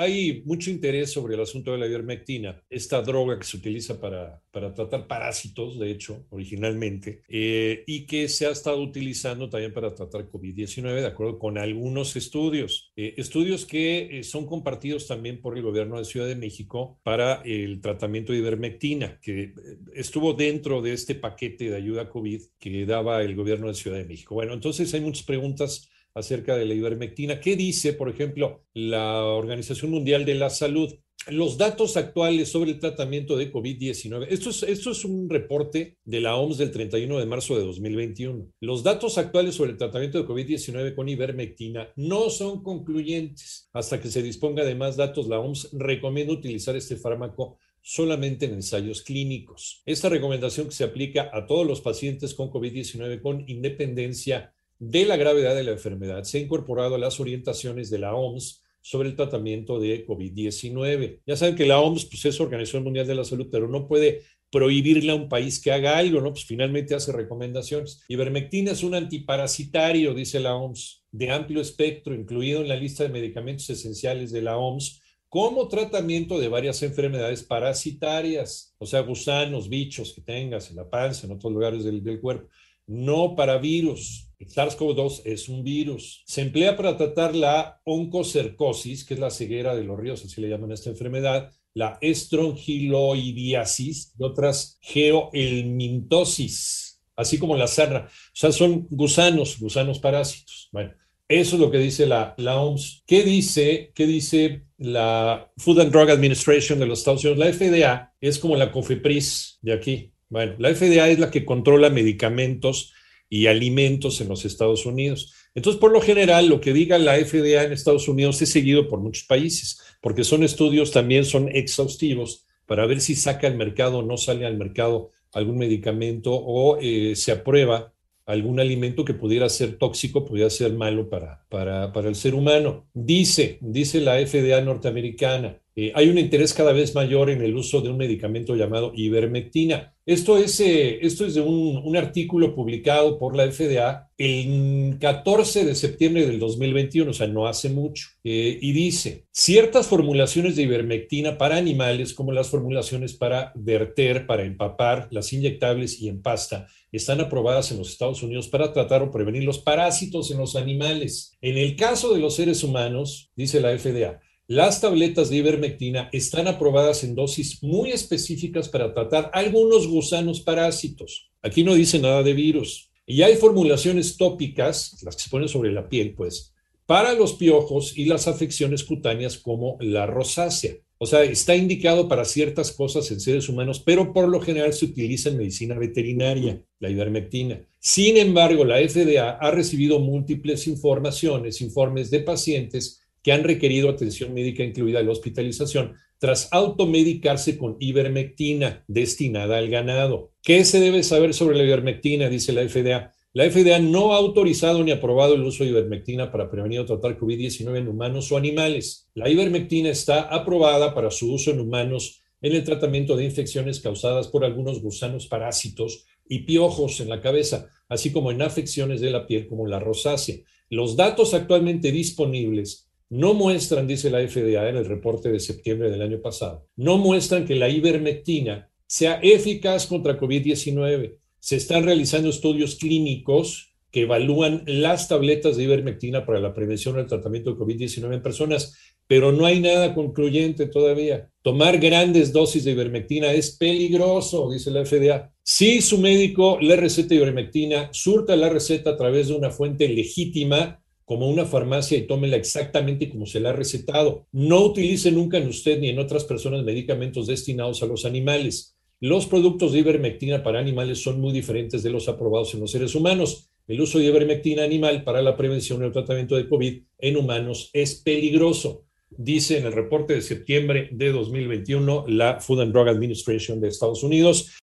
Hay mucho interés sobre el asunto de la ivermectina, esta droga que se utiliza para, para tratar parásitos, de hecho, originalmente, eh, y que se ha estado utilizando también para tratar COVID-19, de acuerdo con algunos estudios. Eh, estudios que eh, son compartidos también por el gobierno de Ciudad de México para el tratamiento de ivermectina, que estuvo dentro de este paquete de ayuda COVID que daba el gobierno de Ciudad de México. Bueno, entonces hay muchas preguntas acerca de la ivermectina. ¿Qué dice, por ejemplo, la Organización Mundial de la Salud? Los datos actuales sobre el tratamiento de COVID-19, esto es, esto es un reporte de la OMS del 31 de marzo de 2021. Los datos actuales sobre el tratamiento de COVID-19 con ivermectina no son concluyentes. Hasta que se disponga de más datos, la OMS recomienda utilizar este fármaco solamente en ensayos clínicos. Esta recomendación que se aplica a todos los pacientes con COVID-19 con independencia de la gravedad de la enfermedad se ha incorporado a las orientaciones de la OMS sobre el tratamiento de COVID-19. Ya saben que la OMS pues, es Organización Mundial de la Salud, pero no puede prohibirle a un país que haga algo, ¿no? Pues finalmente hace recomendaciones. Ivermectina es un antiparasitario, dice la OMS, de amplio espectro, incluido en la lista de medicamentos esenciales de la OMS, como tratamiento de varias enfermedades parasitarias, o sea, gusanos, bichos que tengas en la panza, en otros lugares del, del cuerpo no para virus. El SARS-CoV-2 es un virus. Se emplea para tratar la oncocercosis, que es la ceguera de los ríos, así le llaman esta enfermedad, la estrongiloidiasis y otras geoelmintosis, así como la sarna. O sea, son gusanos, gusanos parásitos. Bueno, eso es lo que dice la, la OMS. ¿Qué dice, ¿Qué dice la Food and Drug Administration de los Estados Unidos? La FDA es como la COFEPRIS de aquí. Bueno, la FDA es la que controla medicamentos y alimentos en los Estados Unidos. Entonces, por lo general, lo que diga la FDA en Estados Unidos es seguido por muchos países, porque son estudios también son exhaustivos para ver si saca al mercado o no sale al mercado algún medicamento o eh, se aprueba algún alimento que pudiera ser tóxico, pudiera ser malo para, para, para el ser humano. Dice, dice la FDA norteamericana, eh, hay un interés cada vez mayor en el uso de un medicamento llamado ivermectina. Esto es, eh, de un, un, artículo publicado por la FDA el 14 de septiembre del 2021, o sea, no hace mucho, eh, y dice, ciertas formulaciones de ivermectina para animales, como las formulaciones para verter, para empapar, las inyectables y en pasta, están aprobadas en los Estados Unidos para tratar o prevenir los parásitos en los animales. En el caso de los seres humanos, dice la FDA, las tabletas de ivermectina están aprobadas en dosis muy específicas para tratar algunos gusanos parásitos. Aquí no dice nada de virus. Y hay formulaciones tópicas, las que se ponen sobre la piel, pues, para los piojos y las afecciones cutáneas como la rosácea. O sea, está indicado para ciertas cosas en seres humanos, pero por lo general se utiliza en medicina veterinaria, la ivermectina. Sin embargo, la FDA ha recibido múltiples informaciones, informes de pacientes que han requerido atención médica incluida la hospitalización tras automedicarse con ivermectina destinada al ganado. ¿Qué se debe saber sobre la ivermectina? Dice la FDA. La FDA no ha autorizado ni aprobado el uso de ivermectina para prevenir o tratar COVID-19 en humanos o animales. La ivermectina está aprobada para su uso en humanos en el tratamiento de infecciones causadas por algunos gusanos parásitos y piojos en la cabeza, así como en afecciones de la piel como la rosácea. Los datos actualmente disponibles no muestran, dice la FDA en el reporte de septiembre del año pasado, no muestran que la ivermectina sea eficaz contra COVID-19. Se están realizando estudios clínicos que evalúan las tabletas de ivermectina para la prevención o el tratamiento de COVID-19 en personas, pero no hay nada concluyente todavía. Tomar grandes dosis de ivermectina es peligroso, dice la FDA. Si su médico le receta ivermectina, surta la receta a través de una fuente legítima como una farmacia y tómela exactamente como se la ha recetado. No utilice nunca en usted ni en otras personas medicamentos destinados a los animales. Los productos de ivermectina para animales son muy diferentes de los aprobados en los seres humanos. El uso de ivermectina animal para la prevención y el tratamiento de COVID en humanos es peligroso, dice en el reporte de septiembre de 2021 la Food and Drug Administration de Estados Unidos.